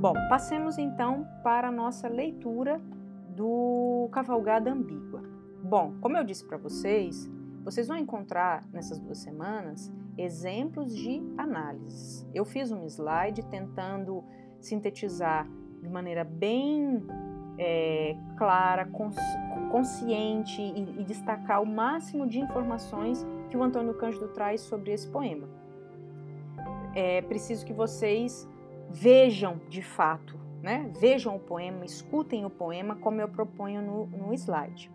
Bom, passemos então para a nossa leitura do Cavalgada Ambígua. Bom, como eu disse para vocês, vocês vão encontrar nessas duas semanas exemplos de análises. Eu fiz um slide tentando sintetizar de maneira bem é, clara, cons consciente e, e destacar o máximo de informações que o Antônio Cândido traz sobre esse poema. É preciso que vocês vejam de fato, né? vejam o poema, escutem o poema como eu proponho no, no slide.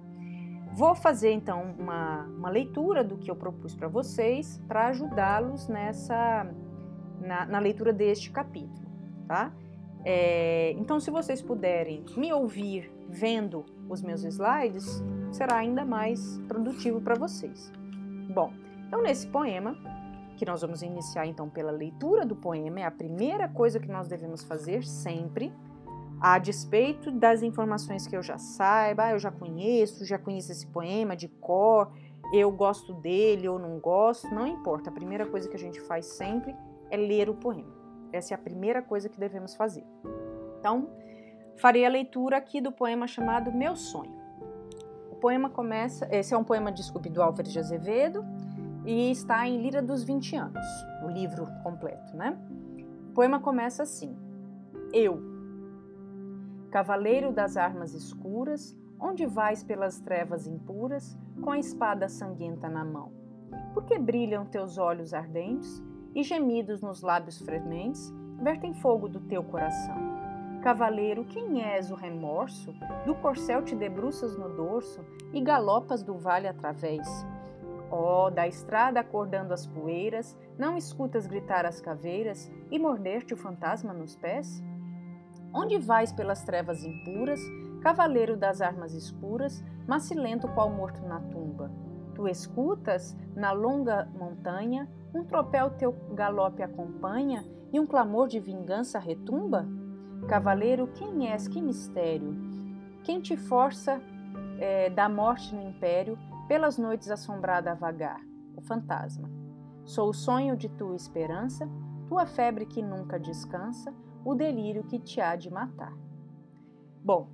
Vou fazer então uma, uma leitura do que eu propus para vocês para ajudá-los nessa na, na, leitura deste capítulo, tá? É, então, se vocês puderem me ouvir vendo os meus slides, será ainda mais produtivo para vocês. Bom, então nesse poema que nós vamos iniciar então pela leitura do poema, é a primeira coisa que nós devemos fazer sempre, a despeito das informações que eu já saiba, eu já conheço, já conheço esse poema de cor, eu gosto dele ou não gosto, não importa. A primeira coisa que a gente faz sempre é ler o poema. Essa é a primeira coisa que devemos fazer. Então, farei a leitura aqui do poema chamado Meu Sonho. O poema começa, esse é um poema, desculpe, do Álvares de Azevedo, e está em Lira dos 20 anos, o livro completo, né? O poema começa assim: Eu, cavaleiro das armas escuras, onde vais pelas trevas impuras, com a espada sanguenta na mão? Por que brilham teus olhos ardentes e gemidos nos lábios frementes vertem fogo do teu coração? Cavaleiro, quem és o remorso? Do corcel te debruças no dorso e galopas do vale através Oh, da estrada acordando as poeiras, não escutas gritar as caveiras e morder-te o fantasma nos pés? Onde vais pelas trevas impuras, cavaleiro das armas escuras, macilento qual morto na tumba? Tu escutas, na longa montanha, um tropel teu galope acompanha e um clamor de vingança retumba? Cavaleiro, quem és, que mistério? Quem te força é, da morte no império pelas noites assombrada a vagar, o fantasma. Sou o sonho de tua esperança, tua febre que nunca descansa, o delírio que te há de matar. Bom,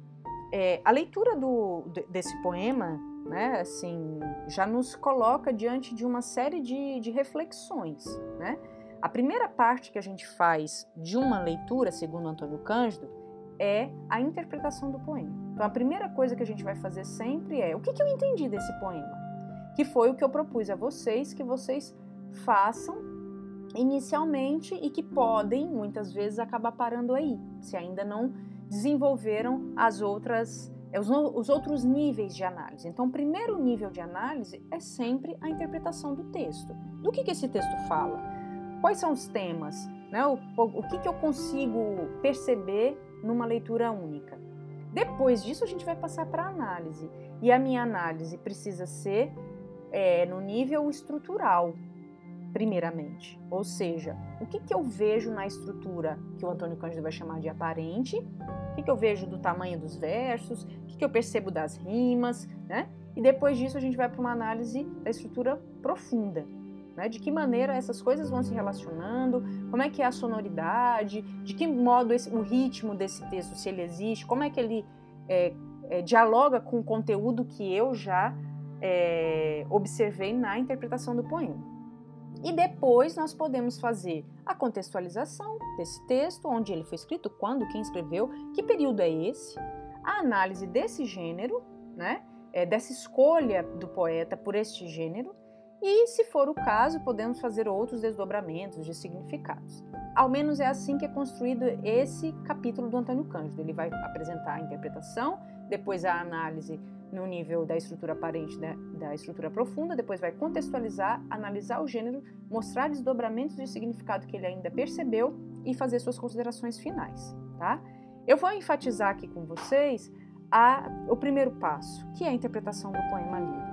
é, a leitura do, desse poema, né, assim, já nos coloca diante de uma série de, de reflexões, né? A primeira parte que a gente faz de uma leitura, segundo Antônio Cândido, é a interpretação do poema. Então, a primeira coisa que a gente vai fazer sempre é o que, que eu entendi desse poema? Que foi o que eu propus a vocês que vocês façam inicialmente e que podem muitas vezes acabar parando aí, se ainda não desenvolveram as outras os, os outros níveis de análise. Então, o primeiro nível de análise é sempre a interpretação do texto. Do que, que esse texto fala? Quais são os temas? Né? O, o, o que, que eu consigo perceber numa leitura única. Depois disso, a gente vai passar para análise. E a minha análise precisa ser é, no nível estrutural, primeiramente. Ou seja, o que, que eu vejo na estrutura que o Antônio Cândido vai chamar de aparente, o que, que eu vejo do tamanho dos versos, o que, que eu percebo das rimas, né? E depois disso, a gente vai para uma análise da estrutura profunda, né? De que maneira essas coisas vão se relacionando, como é que é a sonoridade, de que modo esse, o ritmo desse texto, se ele existe, como é que ele é, é, dialoga com o conteúdo que eu já é, observei na interpretação do poema. E depois nós podemos fazer a contextualização desse texto, onde ele foi escrito, quando, quem escreveu, que período é esse, a análise desse gênero, né, é, dessa escolha do poeta por este gênero, e, se for o caso, podemos fazer outros desdobramentos de significados. Ao menos é assim que é construído esse capítulo do Antônio Cândido. Ele vai apresentar a interpretação, depois a análise no nível da estrutura aparente da, da estrutura profunda, depois vai contextualizar, analisar o gênero, mostrar desdobramentos de significado que ele ainda percebeu e fazer suas considerações finais. Tá? Eu vou enfatizar aqui com vocês a, o primeiro passo, que é a interpretação do poema lido.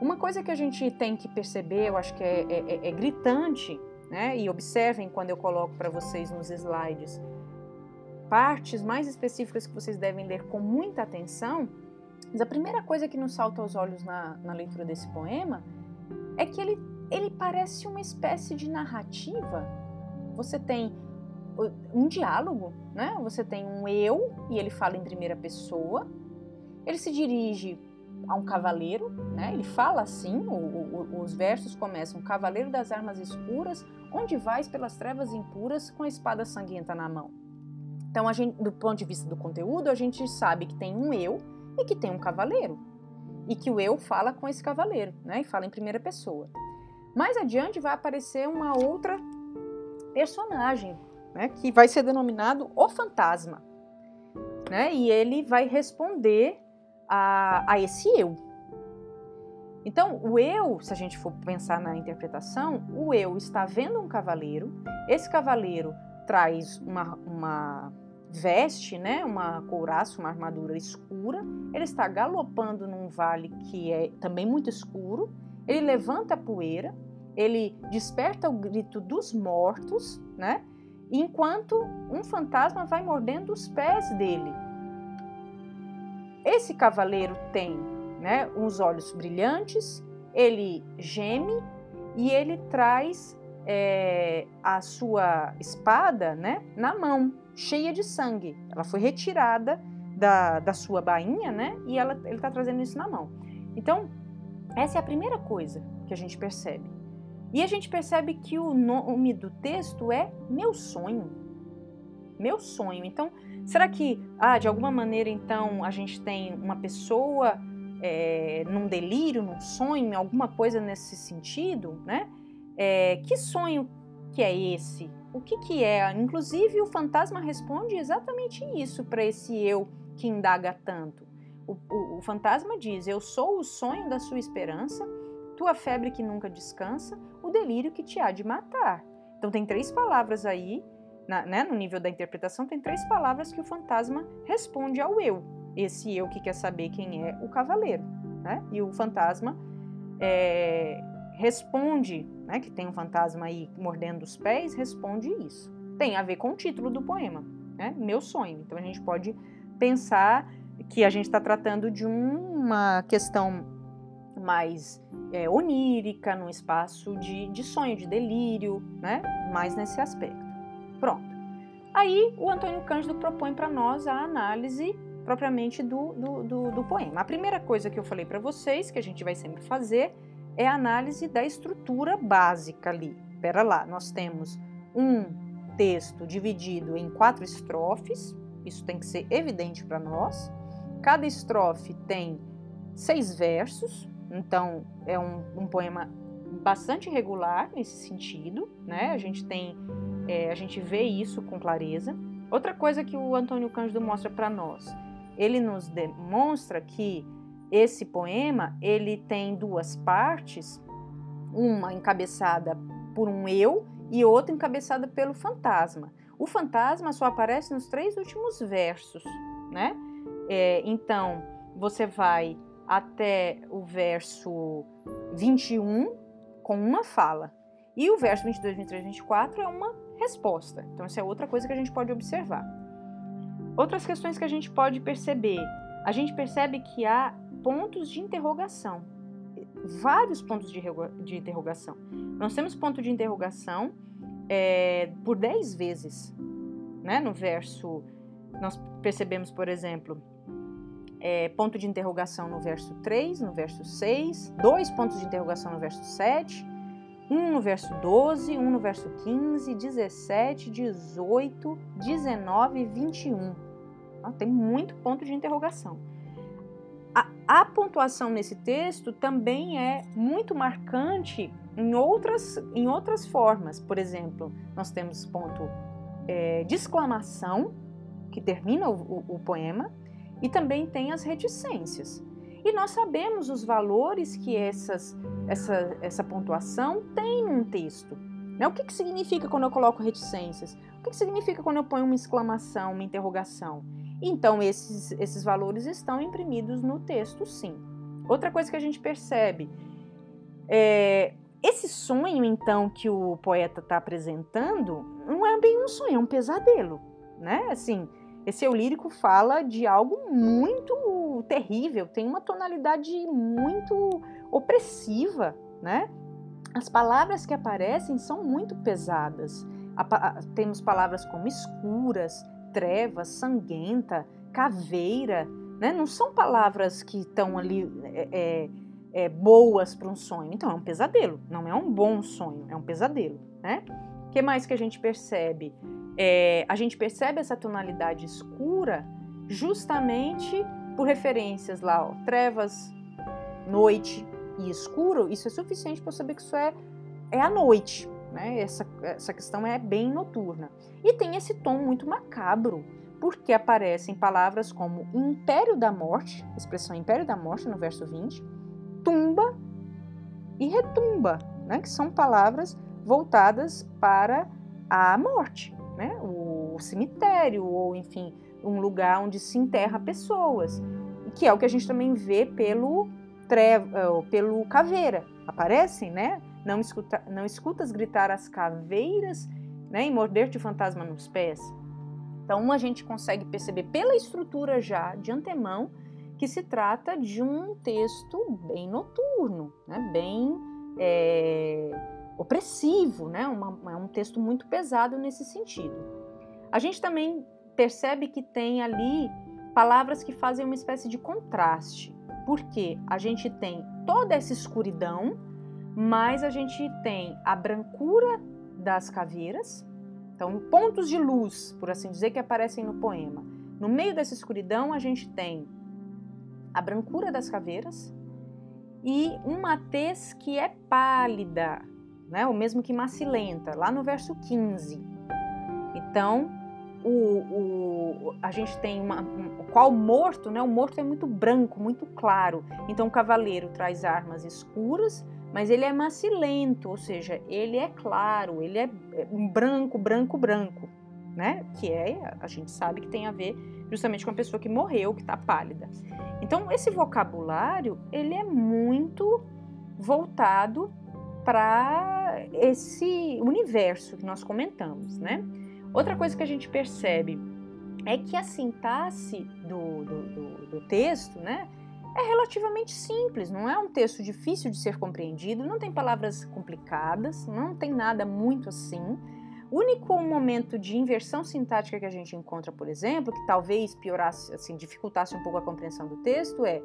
Uma coisa que a gente tem que perceber, eu acho que é, é, é, é gritante, né? E observem quando eu coloco para vocês nos slides partes mais específicas que vocês devem ler com muita atenção. Mas a primeira coisa que nos salta aos olhos na, na leitura desse poema é que ele, ele parece uma espécie de narrativa. Você tem um diálogo, né? Você tem um eu e ele fala em primeira pessoa. Ele se dirige a um cavaleiro, né? Ele fala assim, o, o, os versos começam: Cavaleiro das armas escuras, onde vais pelas trevas impuras com a espada sanguenta na mão. Então, gente, do ponto de vista do conteúdo, a gente sabe que tem um eu e que tem um cavaleiro. E que o eu fala com esse cavaleiro, né? E fala em primeira pessoa. Mais adiante vai aparecer uma outra personagem, né? Que vai ser denominado o fantasma. Né? E ele vai responder a, a esse eu. Então, o eu, se a gente for pensar na interpretação, o eu está vendo um cavaleiro, esse cavaleiro traz uma, uma veste, né, uma couraça, uma armadura escura, ele está galopando num vale que é também muito escuro, ele levanta a poeira, ele desperta o grito dos mortos, né, enquanto um fantasma vai mordendo os pés dele, esse cavaleiro tem né, uns olhos brilhantes, ele geme e ele traz é, a sua espada né, na mão, cheia de sangue. Ela foi retirada da, da sua bainha né, e ela, ele está trazendo isso na mão. Então, essa é a primeira coisa que a gente percebe. E a gente percebe que o nome do texto é Meu Sonho. Meu Sonho. Então, Será que, ah, de alguma maneira, então, a gente tem uma pessoa é, num delírio, num sonho, alguma coisa nesse sentido, né? É, que sonho que é esse? O que, que é? Inclusive, o fantasma responde exatamente isso para esse eu que indaga tanto. O, o, o fantasma diz: Eu sou o sonho da sua esperança, tua febre que nunca descansa, o delírio que te há de matar. Então, tem três palavras aí na, né, no nível da interpretação, tem três palavras que o fantasma responde ao eu. Esse eu que quer saber quem é o cavaleiro. Né? E o fantasma é, responde, né, que tem um fantasma aí mordendo os pés, responde isso. Tem a ver com o título do poema, né? Meu sonho. Então a gente pode pensar que a gente está tratando de uma questão mais é, onírica, num espaço de, de sonho, de delírio, né? Mais nesse aspecto. Pronto. Aí o Antônio Cândido propõe para nós a análise propriamente do, do, do, do, poema. A primeira coisa que eu falei para vocês, que a gente vai sempre fazer, é a análise da estrutura básica ali. Pera lá, nós temos um texto dividido em quatro estrofes, isso tem que ser evidente para nós. Cada estrofe tem seis versos, então é um, um poema bastante regular nesse sentido, né? A gente tem é, a gente vê isso com clareza. Outra coisa que o Antônio Cândido mostra para nós, ele nos demonstra que esse poema ele tem duas partes, uma encabeçada por um eu e outra encabeçada pelo fantasma. O fantasma só aparece nos três últimos versos, né? É, então você vai até o verso 21 com uma fala. E o verso 22, 23, 24 é uma resposta. Então, essa é outra coisa que a gente pode observar. Outras questões que a gente pode perceber. A gente percebe que há pontos de interrogação, vários pontos de, de interrogação. Nós temos ponto de interrogação é, por 10 vezes. Né? No verso, nós percebemos, por exemplo, é, ponto de interrogação no verso 3, no verso 6, dois pontos de interrogação no verso 7, um no verso 12, um no verso 15, 17, 18, 19 e 21. tem muito ponto de interrogação. A, a pontuação nesse texto também é muito marcante em outras, em outras formas. Por exemplo, nós temos ponto é, de exclamação, que termina o, o, o poema, e também tem as reticências. E nós sabemos os valores que essas, essa, essa pontuação tem num texto. Né? O que, que significa quando eu coloco reticências? O que, que significa quando eu ponho uma exclamação, uma interrogação? Então, esses, esses valores estão imprimidos no texto, sim. Outra coisa que a gente percebe é esse sonho, então, que o poeta está apresentando, não é bem um sonho, é um pesadelo, né? Assim, esse eu lírico fala de algo muito terrível, tem uma tonalidade muito opressiva, né? As palavras que aparecem são muito pesadas. temos palavras como escuras, trevas, sanguenta, caveira, né? Não são palavras que estão ali é, é, é boas para um sonho. Então é um pesadelo, não é um bom sonho, é um pesadelo, né? O que mais que a gente percebe? É, a gente percebe essa tonalidade escura justamente por referências lá, ó, trevas, noite e escuro. Isso é suficiente para saber que isso é, é a noite, né? Essa, essa questão é bem noturna. E tem esse tom muito macabro, porque aparecem palavras como império da morte, expressão império da morte no verso 20, tumba e retumba, né? que são palavras voltadas para a morte, né? o cemitério, ou enfim, um lugar onde se enterra pessoas, que é o que a gente também vê pelo, treva, eh, pelo caveira. Aparecem, né? Não, escuta, não escutas gritar as caveiras né, e morder-te o fantasma nos pés. Então, a gente consegue perceber pela estrutura já de antemão que se trata de um texto bem noturno, né, bem é, opressivo, né, uma, é um texto muito pesado nesse sentido. A gente também percebe que tem ali palavras que fazem uma espécie de contraste, porque a gente tem toda essa escuridão mas a gente tem a brancura das caveiras, então pontos de luz, por assim dizer, que aparecem no poema. No meio dessa escuridão, a gente tem a brancura das caveiras e uma tez que é pálida, né? o mesmo que macilenta, lá no verso 15. Então, o, o, a gente tem uma, um, qual morto, né? O morto é muito branco, muito claro. Então, o cavaleiro traz armas escuras mas ele é macilento, ou seja, ele é claro, ele é, é um branco, branco, branco, né? Que é, a gente sabe que tem a ver justamente com a pessoa que morreu, que está pálida. Então, esse vocabulário, ele é muito voltado para esse universo que nós comentamos, né? Outra coisa que a gente percebe é que a sintaxe do, do, do, do texto, né? é relativamente simples, não é um texto difícil de ser compreendido, não tem palavras complicadas, não tem nada muito assim. O único momento de inversão sintática que a gente encontra, por exemplo, que talvez piorasse, assim, dificultasse um pouco a compreensão do texto, é,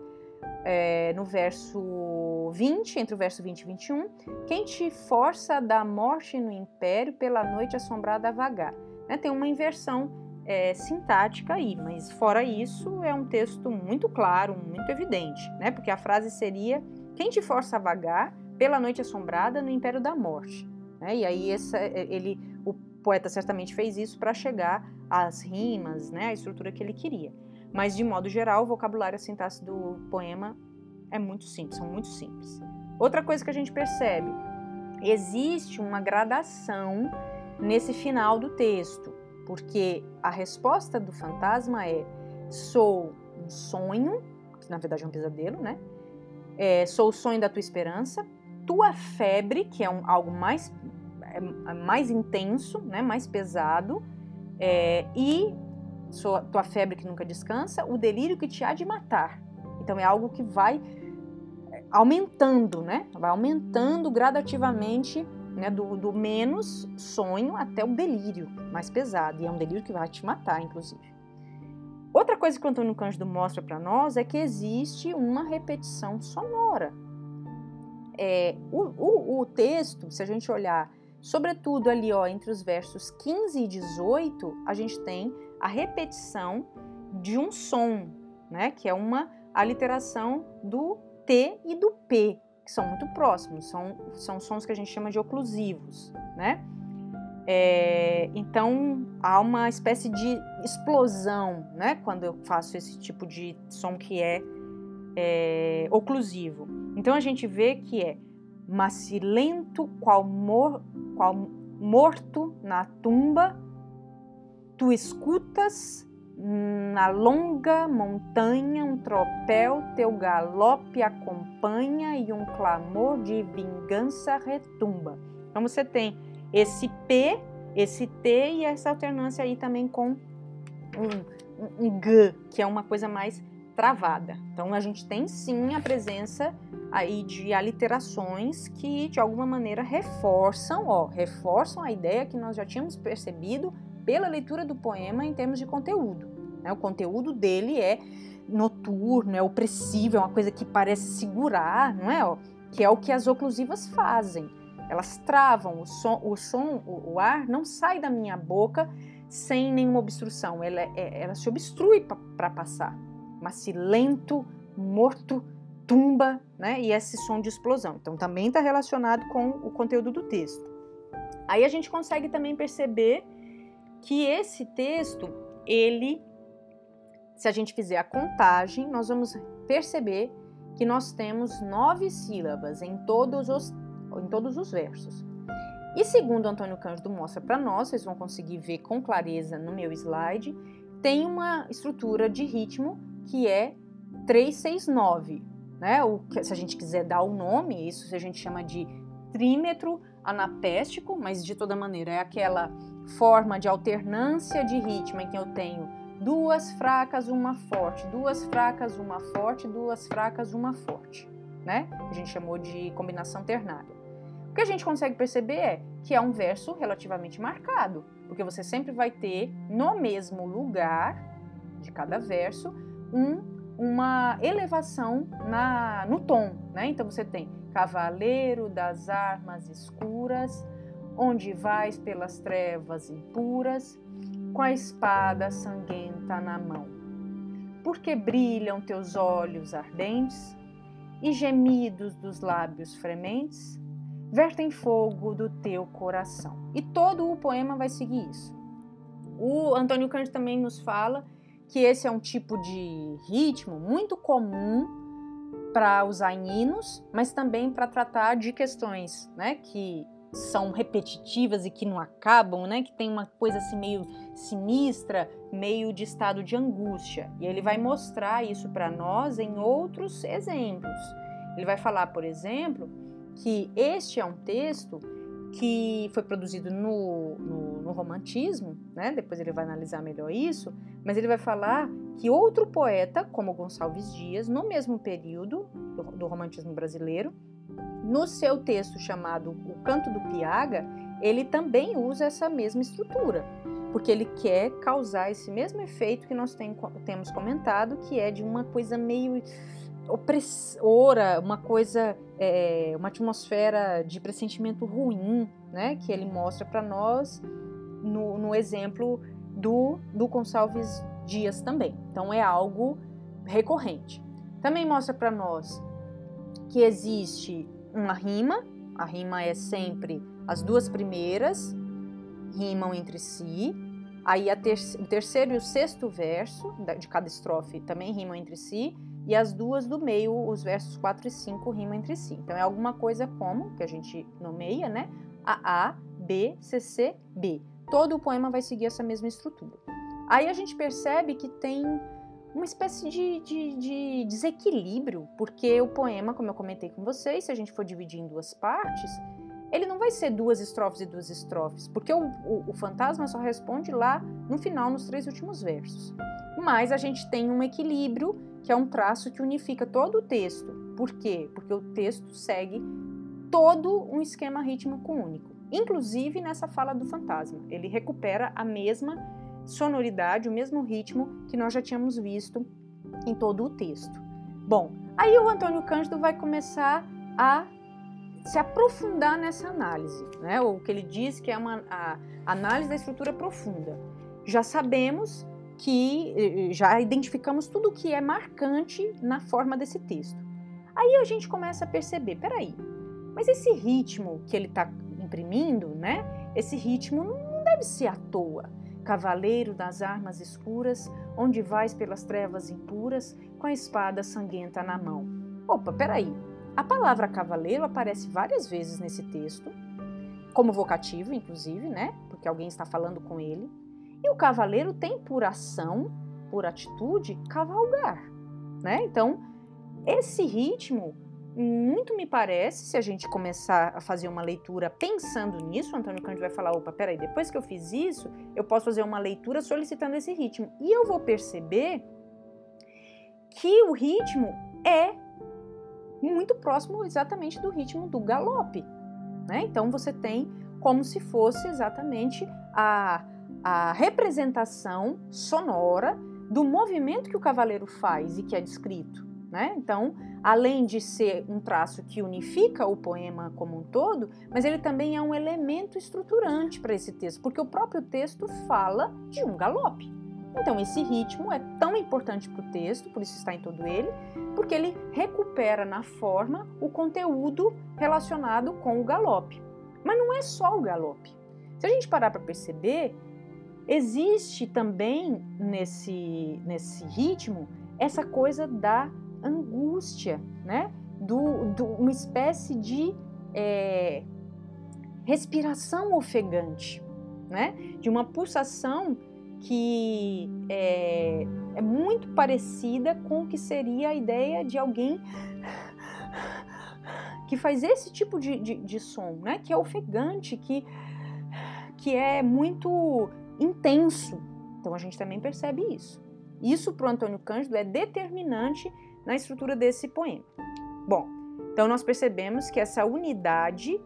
é no verso 20, entre o verso 20 e 21, quem te força a dar morte no império pela noite assombrada a vagar. Né? Tem uma inversão é, sintática aí, mas fora isso é um texto muito claro, muito evidente, né? Porque a frase seria: quem te força a vagar pela noite assombrada no império da morte? Né? E aí essa, é, ele, o poeta certamente fez isso para chegar às rimas, né? A estrutura que ele queria. Mas de modo geral, o vocabulário e a sintaxe do poema é muito simples, são muito simples. Outra coisa que a gente percebe, existe uma gradação nesse final do texto porque a resposta do fantasma é: sou um sonho, que na verdade é um pesadelo, né? É, sou o sonho da tua esperança, tua febre, que é um, algo mais, é, é mais intenso, né? mais pesado, é, e sou tua febre que nunca descansa, o delírio que te há de matar. Então é algo que vai é, aumentando, né? Vai aumentando gradativamente né, do, do menos sonho até o delírio mais pesado, e é um delírio que vai te matar, inclusive. Outra coisa que o Antônio Cândido mostra para nós é que existe uma repetição sonora. É, o, o, o, texto, se a gente olhar, sobretudo ali ó, entre os versos 15 e 18, a gente tem a repetição de um som, né, que é uma aliteração do T e do P que são muito próximos, são, são sons que a gente chama de oclusivos, né? É, então há uma espécie de explosão, né? Quando eu faço esse tipo de som que é, é oclusivo. Então a gente vê que é macilento qual, mor, qual morto na tumba, tu escutas na longa montanha, um tropel teu galope acompanha e um clamor de vingança retumba. Então você tem esse P, esse T e essa alternância aí também com um, um, um G, que é uma coisa mais travada. Então a gente tem sim a presença aí de aliterações que de alguma maneira reforçam, ó, reforçam a ideia que nós já tínhamos percebido pela leitura do poema em termos de conteúdo. Né? O conteúdo dele é noturno, é opressivo, é uma coisa que parece segurar, não é? Que é o que as oclusivas fazem. Elas travam o som, o, som, o, ar não sai da minha boca sem nenhuma obstrução, ela, é, ela se obstrui para passar mas lento, morto, tumba, né? E esse som de explosão. Então também está relacionado com o conteúdo do texto. Aí a gente consegue também perceber que esse texto, ele, se a gente fizer a contagem, nós vamos perceber que nós temos nove sílabas em todos os, em todos os versos. E segundo Antônio Cândido mostra para nós, vocês vão conseguir ver com clareza no meu slide, tem uma estrutura de ritmo que é 369, né? O, se a gente quiser dar o nome, isso a gente chama de trímetro anapéstico, mas de toda maneira é aquela forma de alternância de ritmo em que eu tenho duas fracas, uma forte, duas fracas, uma forte, duas fracas, uma forte, né? A gente chamou de combinação ternária. O que a gente consegue perceber é que é um verso relativamente marcado, porque você sempre vai ter no mesmo lugar de cada verso um, uma elevação na, no tom. Né? Então você tem Cavaleiro das armas escuras, onde vais pelas trevas impuras, com a espada sanguenta na mão. Porque brilham teus olhos ardentes e gemidos dos lábios frementes vertem fogo do teu coração. E todo o poema vai seguir isso. O Antônio Cândido também nos fala que esse é um tipo de ritmo muito comum para usar em hinos, mas também para tratar de questões, né, que são repetitivas e que não acabam, né, que tem uma coisa assim meio sinistra, meio de estado de angústia. E ele vai mostrar isso para nós em outros exemplos. Ele vai falar, por exemplo, que este é um texto que foi produzido no, no, no, romantismo, né? depois ele vai analisar melhor isso, mas ele vai falar que outro poeta, como Gonçalves Dias, no mesmo período do, do romantismo brasileiro, no seu texto chamado O Canto do Piaga, ele também usa essa mesma estrutura, porque ele quer causar esse mesmo efeito que nós tem, temos comentado, que é de uma coisa meio opressora, uma coisa, é, uma atmosfera de pressentimento ruim, né, que ele mostra para nós no, no, exemplo do, do Gonçalves Dias também. Então é algo recorrente. Também mostra para nós que existe uma rima, a rima é sempre as duas primeiras rimam entre si, aí ter o terceiro e o sexto verso de cada estrofe também rimam entre si, e as duas do meio, os versos 4 e 5, rimam entre si. Então é alguma coisa como, que a gente nomeia, né? A, A, B, C, C, B. Todo o poema vai seguir essa mesma estrutura. Aí a gente percebe que tem uma espécie de, de, de, desequilíbrio, porque o poema, como eu comentei com vocês, se a gente for dividir em duas partes, ele não vai ser duas estrofes e duas estrofes, porque o, o, o fantasma só responde lá no final, nos três últimos versos. Mas a gente tem um equilíbrio que é um traço que unifica todo o texto. Por quê? Porque o texto segue todo um esquema rítmico único, inclusive nessa fala do fantasma. Ele recupera a mesma sonoridade, o mesmo ritmo que nós já tínhamos visto em todo o texto. Bom, aí o Antônio Cândido vai começar a se aprofundar nessa análise, né? O que ele diz que é uma análise da estrutura profunda. Já sabemos que eh, eh, já identificamos tudo o que é marcante na forma desse texto. Aí a gente começa a perceber, peraí, mas esse ritmo que ele está imprimindo, né? Esse ritmo não deve ser à toa. Cavaleiro das armas escuras, onde vais pelas trevas impuras, com a espada sanguenta na mão. Opa, peraí. A palavra cavaleiro aparece várias vezes nesse texto, como vocativo, inclusive, né? Porque alguém está falando com ele. E o cavaleiro tem por ação, por atitude, cavalgar, né? Então, esse ritmo, muito me parece, se a gente começar a fazer uma leitura pensando nisso, Antônio Cândido vai falar, opa, peraí, depois que eu fiz isso, eu posso fazer uma leitura solicitando esse ritmo. E eu vou perceber que o ritmo é muito próximo exatamente do ritmo do galope. Né? Então você tem como se fosse exatamente a, a representação sonora do movimento que o cavaleiro faz e que é descrito. Né? Então, além de ser um traço que unifica o poema como um todo, mas ele também é um elemento estruturante para esse texto, porque o próprio texto fala de um galope. Então, esse ritmo é tão importante para o texto, por isso está em todo ele, porque ele recupera na forma o conteúdo relacionado com o galope. Mas não é só o galope. Se a gente parar para perceber, existe também nesse, nesse ritmo essa coisa da angústia, né? Do, do uma espécie de é, respiração ofegante, né? De uma pulsação que é, é muito parecida com o que seria a ideia de alguém que faz esse tipo de, de, de, som, né? Que é ofegante, que, que é muito intenso. Então a gente também percebe isso. Isso para o Antônio Cândido é determinante na estrutura desse poema. Bom, então nós percebemos que essa unidade,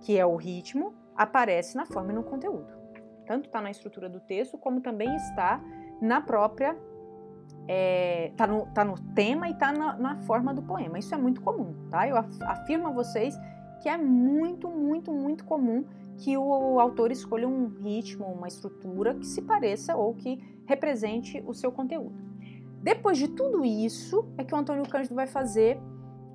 que é o ritmo, aparece na forma e no conteúdo tanto está na estrutura do texto, como também está na própria. É, tá no, tá no tema e está na, na, forma do poema. Isso é muito comum, tá? Eu afirmo a vocês que é muito, muito, muito comum que o autor escolha um ritmo, uma estrutura que se pareça ou que represente o seu conteúdo. Depois de tudo isso, é que o Antônio Cândido vai fazer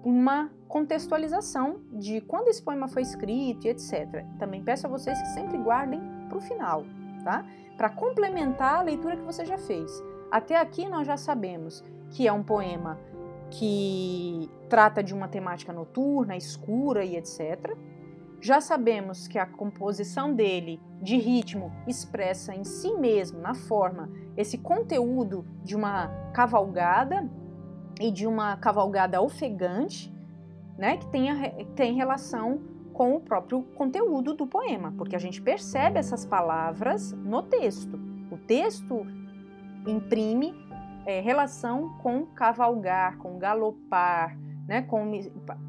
uma contextualização de quando esse poema foi escrito e etc. Também peço a vocês que sempre guardem para o final, tá? Para complementar a leitura que você já fez. Até aqui nós já sabemos que é um poema que trata de uma temática noturna, escura e etc. Já sabemos que a composição dele de ritmo expressa em si mesmo, na forma, esse conteúdo de uma cavalgada e de uma cavalgada ofegante, né, que tem, a, tem relação com o próprio conteúdo do poema, porque a gente percebe essas palavras no texto. O texto imprime é, relação com cavalgar, com galopar, né, com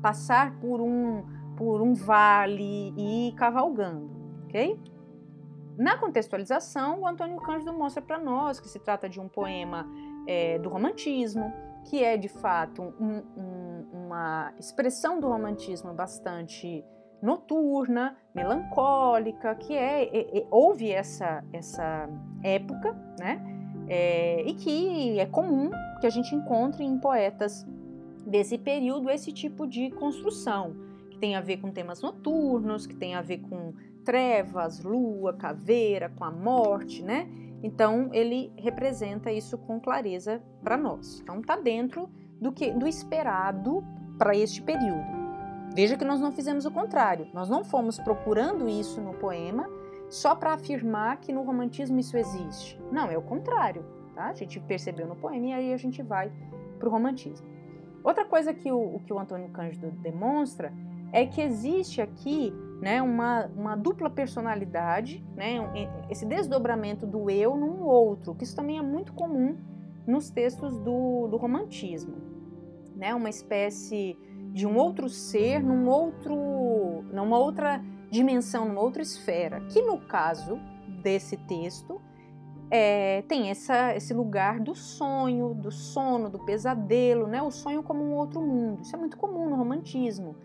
passar por um, por um vale e ir cavalgando, ok? Na contextualização, o Antônio Cândido mostra para nós que se trata de um poema é, do romantismo, que é de fato um, um, uma expressão do romantismo bastante noturna, melancólica, que é, é, é houve essa, essa época, né? É, e que é comum que a gente encontre em poetas desse período esse tipo de construção, que tem a ver com temas noturnos, que tem a ver com trevas, lua, caveira, com a morte, né? Então ele representa isso com clareza para nós. Então está dentro do que do esperado para este período. Veja que nós não fizemos o contrário. Nós não fomos procurando isso no poema só para afirmar que no romantismo isso existe. Não, é o contrário. Tá? A gente percebeu no poema e aí a gente vai para o romantismo. Outra coisa que o, que o Antônio Cândido demonstra é que existe aqui né, uma, uma dupla personalidade, né, esse desdobramento do eu num outro, que isso também é muito comum nos textos do, do romantismo. Né, uma espécie de um outro ser num outro, numa outra dimensão, numa outra esfera, que no caso desse texto é, tem essa, esse lugar do sonho, do sono, do pesadelo, né? o sonho como um outro mundo. Isso é muito comum no romantismo.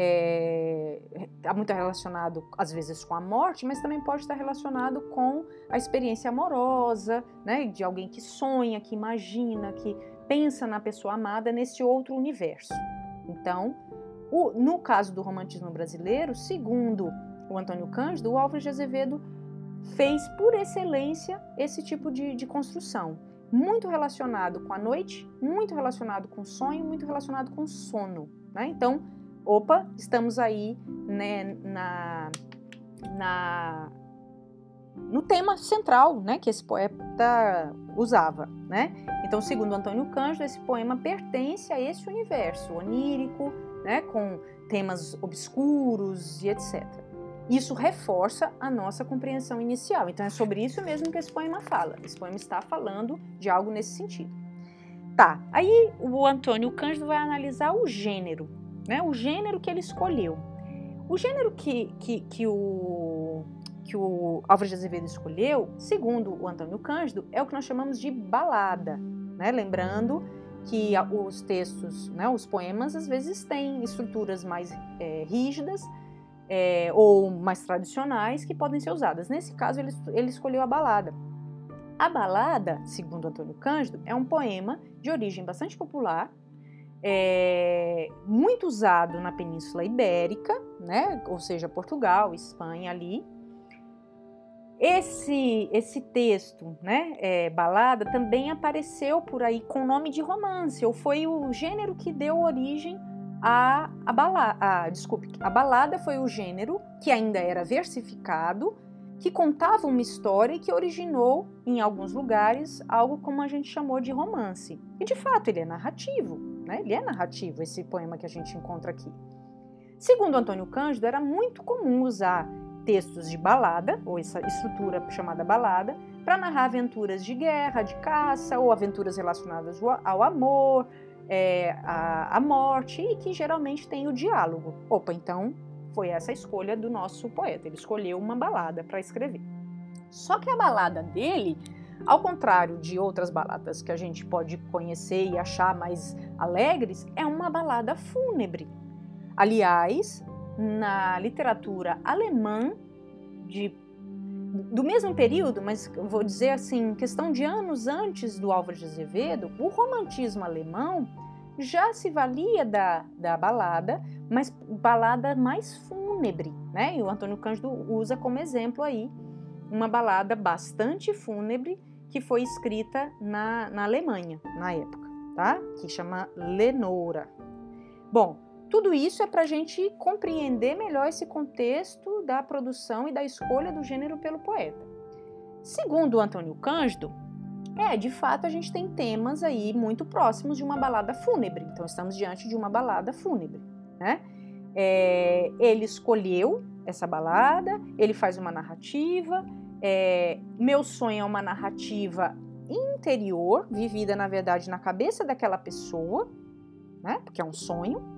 É, está muito relacionado, às vezes, com a morte, mas também pode estar relacionado com a experiência amorosa, né? de alguém que sonha, que imagina, que pensa na pessoa amada nesse outro universo. Então, o, no caso do romantismo brasileiro, segundo o Antônio Cândido, o Álvares de Azevedo fez por excelência esse tipo de, de construção. Muito relacionado com a noite, muito relacionado com o sonho, muito relacionado com o sono. Né? Então, opa, estamos aí né, na, na, no tema central né, que esse poeta usava. Né? Então, segundo Antônio Cândido, esse poema pertence a esse universo onírico, né, com temas obscuros e etc. Isso reforça a nossa compreensão inicial. Então, é sobre isso mesmo que esse poema fala. Esse poema está falando de algo nesse sentido. Tá, aí o Antônio Cândido vai analisar o gênero, né? O gênero que ele escolheu. O gênero que, que, que o que o Álvares de Azevedo escolheu, segundo o Antônio Cândido, é o que nós chamamos de balada, né? Lembrando que os textos, né, os poemas, às vezes têm estruturas mais é, rígidas é, ou mais tradicionais que podem ser usadas. Nesse caso, ele, ele escolheu a balada. A balada, segundo Antônio Cândido, é um poema de origem bastante popular, é, muito usado na Península Ibérica, né, ou seja, Portugal, Espanha ali, esse, esse texto, né, é, balada, também apareceu por aí com o nome de romance, ou foi o gênero que deu origem à, balada. desculpe, a balada foi o gênero que ainda era versificado, que contava uma história e que originou, em alguns lugares, algo como a gente chamou de romance. E de fato, ele é narrativo, né? ele é narrativo, esse poema que a gente encontra aqui. Segundo Antônio Cândido, era muito comum usar textos de balada, ou essa estrutura chamada balada, para narrar aventuras de guerra, de caça, ou aventuras relacionadas ao amor, é, à, à morte, e que geralmente tem o diálogo. Opa, então foi essa a escolha do nosso poeta, ele escolheu uma balada para escrever. Só que a balada dele, ao contrário de outras baladas que a gente pode conhecer e achar mais alegres, é uma balada fúnebre. Aliás, na literatura alemã de do mesmo período, mas vou dizer assim, questão de anos antes do Álvares de Azevedo, o romantismo alemão já se valia da, da balada, mas balada mais fúnebre, né? E o Antônio Cândido usa como exemplo aí uma balada bastante fúnebre que foi escrita na, na Alemanha, na época, tá? Que chama Lenora. Bom, tudo isso é para a gente compreender melhor esse contexto da produção e da escolha do gênero pelo poeta. Segundo Antônio Cândido, é, de fato a gente tem temas aí muito próximos de uma balada fúnebre. Então estamos diante de uma balada fúnebre, né? É, ele escolheu essa balada, ele faz uma narrativa. É, Meu sonho é uma narrativa interior, vivida na verdade na cabeça daquela pessoa, né? Porque é um sonho.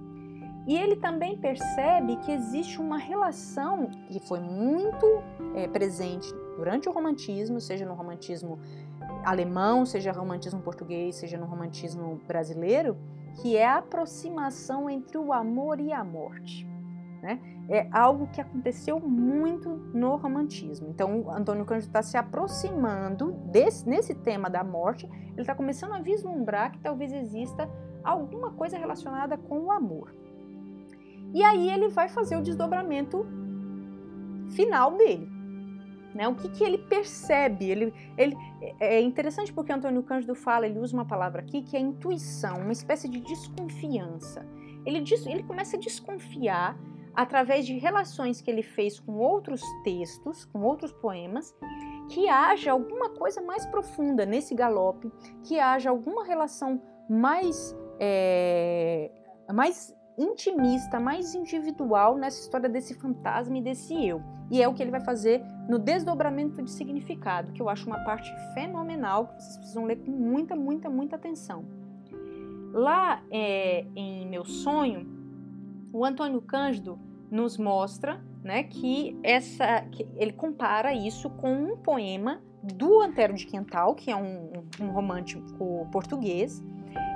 E ele também percebe que existe uma relação que foi muito é, presente durante o romantismo, seja no romantismo alemão, seja no romantismo português, seja no romantismo brasileiro, que é a aproximação entre o amor e a morte. Né? É algo que aconteceu muito no romantismo. Então, Antônio Cândido está se aproximando desse, nesse tema da morte, ele está começando a vislumbrar que talvez exista alguma coisa relacionada com o amor. E aí ele vai fazer o desdobramento final dele. Né? O que, que ele percebe? Ele, ele, é interessante porque Antônio Cândido fala, ele usa uma palavra aqui que é intuição, uma espécie de desconfiança. Ele, diz, ele começa a desconfiar através de relações que ele fez com outros textos, com outros poemas, que haja alguma coisa mais profunda nesse galope, que haja alguma relação mais, é, mais intimista, mais individual nessa história desse fantasma e desse eu. E é o que ele vai fazer no desdobramento de significado, que eu acho uma parte fenomenal, que vocês precisam ler com muita, muita, muita atenção. Lá é, em Meu Sonho, o Antônio Cândido nos mostra né, que, essa, que ele compara isso com um poema do Antero de Quental, que é um, um romântico português,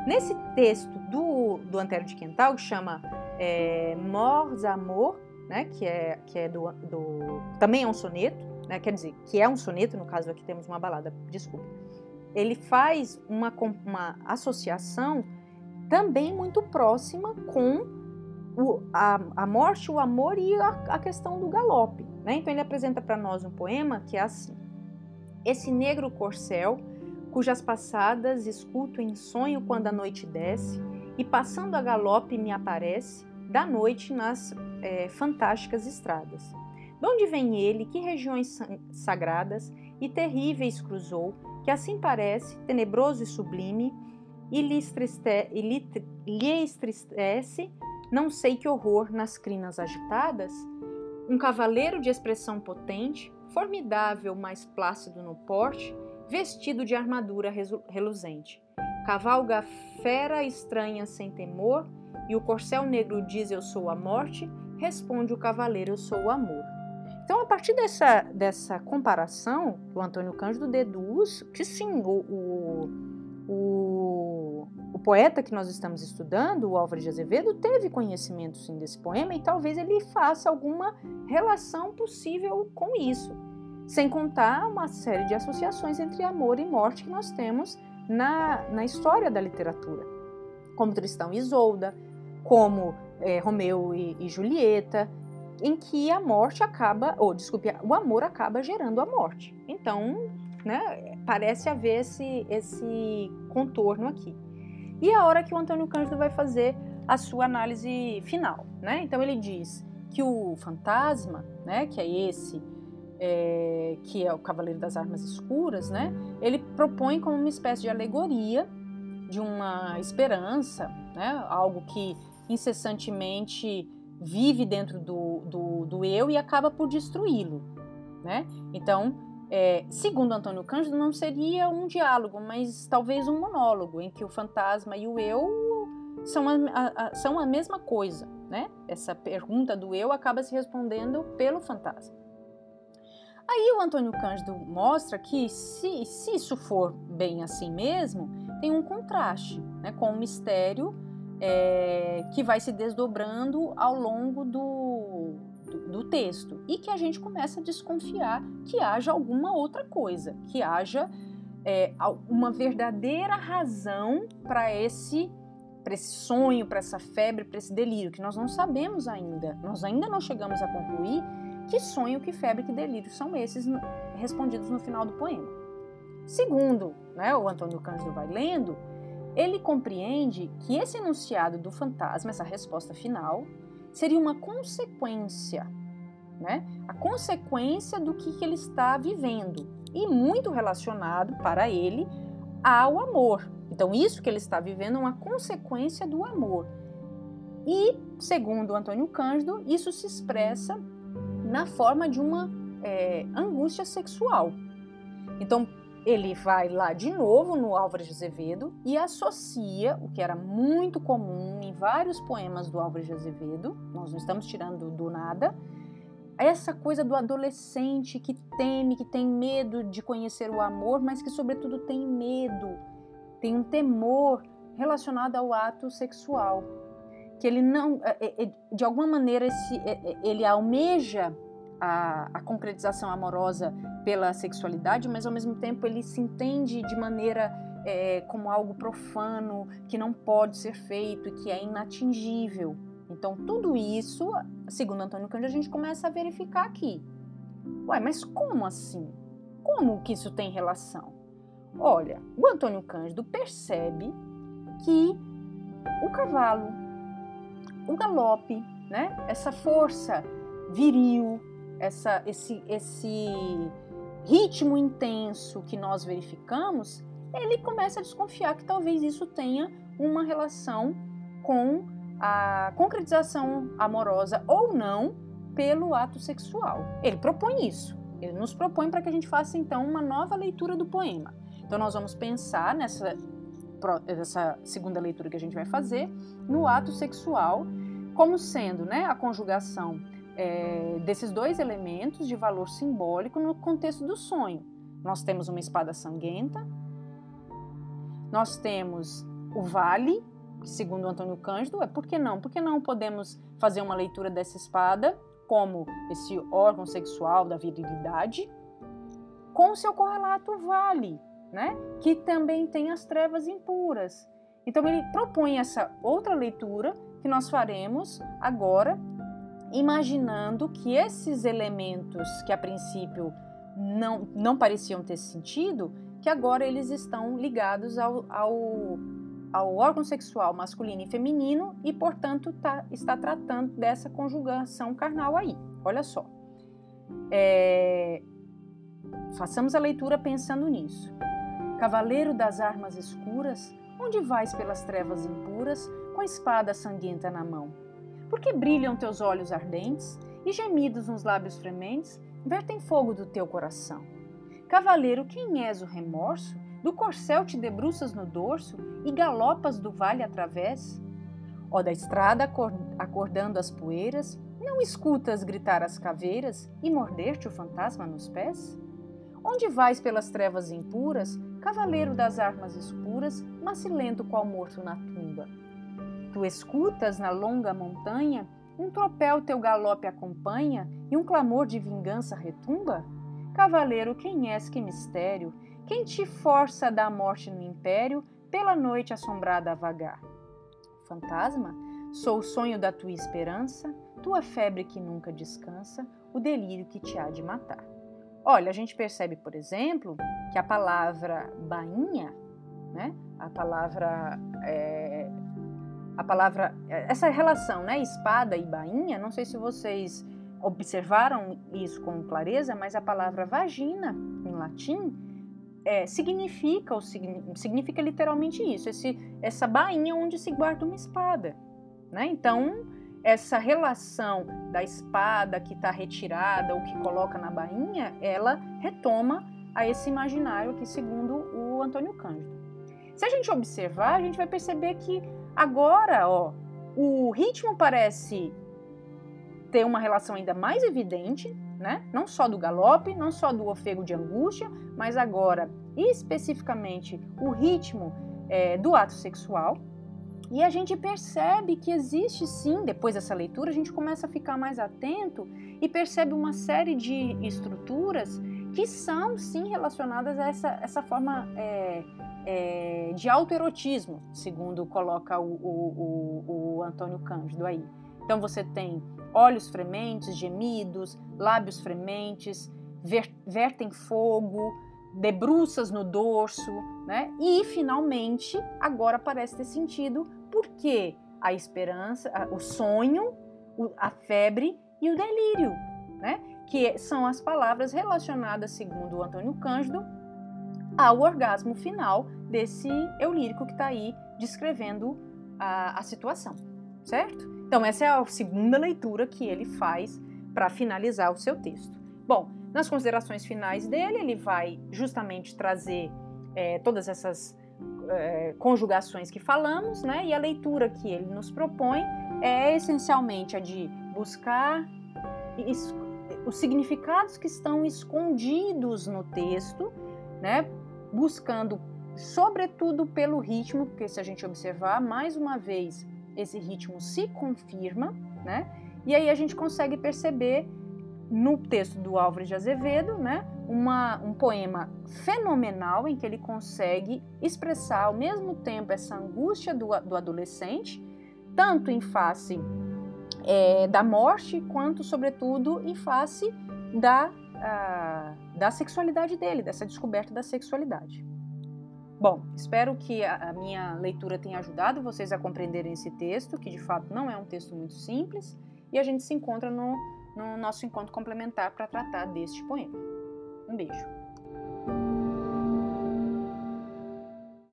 Nesse texto do, do Antero de Quental, que chama é, Mors Amor, né, que é, que é do, do, também é um soneto, né, quer dizer, que é um soneto, no caso aqui temos uma balada, desculpa. Ele faz uma, uma associação também muito próxima com o, a, a morte, o amor e a, a questão do galope. Né? Então ele apresenta para nós um poema que é assim: Esse negro corcel cujas passadas escuto em sonho quando a noite desce, e passando a galope me aparece, da noite nas é, fantásticas estradas. De onde vem ele, que regiões sagradas e terríveis cruzou, que assim parece, tenebroso e sublime, e lhe, e lhe, estristece, não sei que horror nas crinas agitadas? Um cavaleiro de expressão potente, formidável, mais plácido no porte, vestido de armadura reluzente. Cavalga fera estranha sem temor, e o corcel negro diz eu sou a morte, responde o cavaleiro eu sou o amor. Então, a partir dessa, dessa comparação, o Antônio Cândido deduz que sim, o, o, o, o, poeta que nós estamos estudando, o Álvares de Azevedo, teve conhecimento sim desse poema e talvez ele faça alguma relação possível com isso. Sem contar uma série de associações entre amor e morte que nós temos na, na história da literatura, como Tristão e Isolda, como é, Romeu e, e Julieta, em que a morte acaba, ou desculpe, o amor acaba gerando a morte. Então, né, parece haver esse, esse contorno aqui. E é a hora que o Antônio Cândido vai fazer a sua análise final, né? Então ele diz que o fantasma, né, que é esse, é, que é o Cavaleiro das Armas Escuras, né, ele propõe como uma espécie de alegoria de uma esperança, né, algo que incessantemente vive dentro do, do, do eu e acaba por destruí-lo. Né? Então, é, segundo Antônio Cândido, não seria um diálogo, mas talvez um monólogo, em que o fantasma e o eu são a, a, a, são a mesma coisa. Né? Essa pergunta do eu acaba se respondendo pelo fantasma. Aí o Antônio Cândido mostra que, se, se isso for bem assim mesmo, tem um contraste né, com o mistério é, que vai se desdobrando ao longo do, do, do, texto e que a gente começa a desconfiar que haja alguma outra coisa, que haja é, uma verdadeira razão para esse para esse sonho, para essa febre, para esse delírio, que nós não sabemos ainda. Nós ainda não chegamos a concluir que sonho, que febre, que delírio são esses respondidos no final do poema. Segundo, né, o Antônio Cândido vai lendo, ele compreende que esse enunciado do fantasma, essa resposta final, seria uma consequência, né? A consequência do que, que ele está vivendo e muito relacionado para ele ao amor. Então, isso que ele está vivendo é uma consequência do amor. E, segundo Antônio Cândido, isso se expressa na forma de uma é, angústia sexual. Então, ele vai lá de novo no Álvares de Azevedo e associa o que era muito comum em vários poemas do Álvares de Azevedo, nós não estamos tirando do nada, essa coisa do adolescente que teme, que tem medo de conhecer o amor, mas que, sobretudo, tem medo, tem um temor relacionado ao ato sexual. Que ele não, é, é, é, de alguma maneira, esse, ele almeja a, a, concretização amorosa pela sexualidade, mas ao mesmo tempo ele se entende de maneira é, como algo profano, que não pode ser feito e que é inatingível. Então, tudo isso, segundo Antônio Cândido, a gente começa a verificar aqui. Ué, mas como assim? Como que isso tem relação? Olha, o Antônio Cândido percebe que o cavalo, o galope, né? Essa força viril, essa, esse, esse ritmo intenso que nós verificamos, ele começa a desconfiar que talvez isso tenha uma relação com a concretização amorosa ou não pelo ato sexual. Ele propõe isso. Ele nos propõe para que a gente faça então uma nova leitura do poema. Então nós vamos pensar nessa, nessa segunda leitura que a gente vai fazer no ato sexual como sendo né, a conjugação é, desses dois elementos de valor simbólico no contexto do sonho. Nós temos uma espada sanguenta, nós temos o vale, que segundo Antônio Cândido, é por que não? Por que não podemos fazer uma leitura dessa espada como esse órgão sexual da virilidade, com seu correlato vale, né? que também tem as trevas impuras. Então ele propõe essa outra leitura que nós faremos agora imaginando que esses elementos que a princípio não, não pareciam ter sentido, que agora eles estão ligados ao, ao, ao órgão sexual masculino e feminino e, portanto, tá, está tratando dessa conjugação carnal aí. Olha só. É, façamos a leitura pensando nisso. Cavaleiro das armas escuras, onde vais pelas trevas impuras, com a espada sanguenta na mão? Porque brilham teus olhos ardentes e gemidos nos lábios frementes vertem fogo do teu coração. Cavaleiro, quem és o remorso Do corcel te debruças no dorso e galopas do vale através? Ó da estrada acordando as poeiras, não escutas gritar as caveiras e morder-te o fantasma nos pés? Onde vais pelas trevas impuras, cavaleiro das armas escuras, macilento qual morto na tumba? Tu escutas na longa montanha um tropel teu galope acompanha e um clamor de vingança retumba? Cavaleiro, quem és que mistério? Quem te força da morte no império, pela noite assombrada a vagar? Fantasma, sou o sonho da tua esperança, tua febre que nunca descansa, o delírio que te há de matar. Olha, a gente percebe, por exemplo, que a palavra bainha, né? A palavra é, a palavra essa relação, né? Espada e bainha. Não sei se vocês observaram isso com clareza, mas a palavra vagina em latim é, significa, ou significa literalmente isso, esse, essa bainha onde se guarda uma espada. Né? Então, essa relação da espada que está retirada ou que coloca na bainha, ela retoma a esse imaginário que segundo o Antônio Cândido. Se a gente observar, a gente vai perceber que agora, ó, o ritmo parece ter uma relação ainda mais evidente né? Não só do galope, não só do ofego de angústia, mas agora especificamente o ritmo é, do ato sexual. E a gente percebe que existe sim, depois dessa leitura, a gente começa a ficar mais atento e percebe uma série de estruturas que são sim relacionadas a essa, essa forma é, é, de autoerotismo, segundo coloca o, o, o, o Antônio Cândido aí. Então você tem olhos frementes, gemidos, lábios frementes, ver, vertem fogo, debruças no dorso, né? E finalmente, agora parece ter sentido porque a esperança, o sonho, a febre e o delírio, né? Que são as palavras relacionadas, segundo Antônio Cândido, ao orgasmo final desse eu lírico que está aí descrevendo a, a situação, certo? Então, essa é a segunda leitura que ele faz para finalizar o seu texto. Bom, nas considerações finais dele, ele vai justamente trazer é, todas essas é, conjugações que falamos, né? E a leitura que ele nos propõe é essencialmente a de buscar os significados que estão escondidos no texto, né? Buscando, sobretudo, pelo ritmo, porque se a gente observar mais uma vez esse ritmo se confirma, né? E aí a gente consegue perceber no texto do Álvares de Azevedo, né, uma, um poema fenomenal em que ele consegue expressar ao mesmo tempo essa angústia do, do adolescente, tanto em face é, da morte, quanto, sobretudo, em face da, a, da sexualidade dele, dessa descoberta da sexualidade. Bom, espero que a, minha leitura tenha ajudado vocês a compreenderem esse texto, que de fato não é um texto muito simples, e a gente se encontra no, no nosso encontro complementar para tratar deste poema. Um beijo.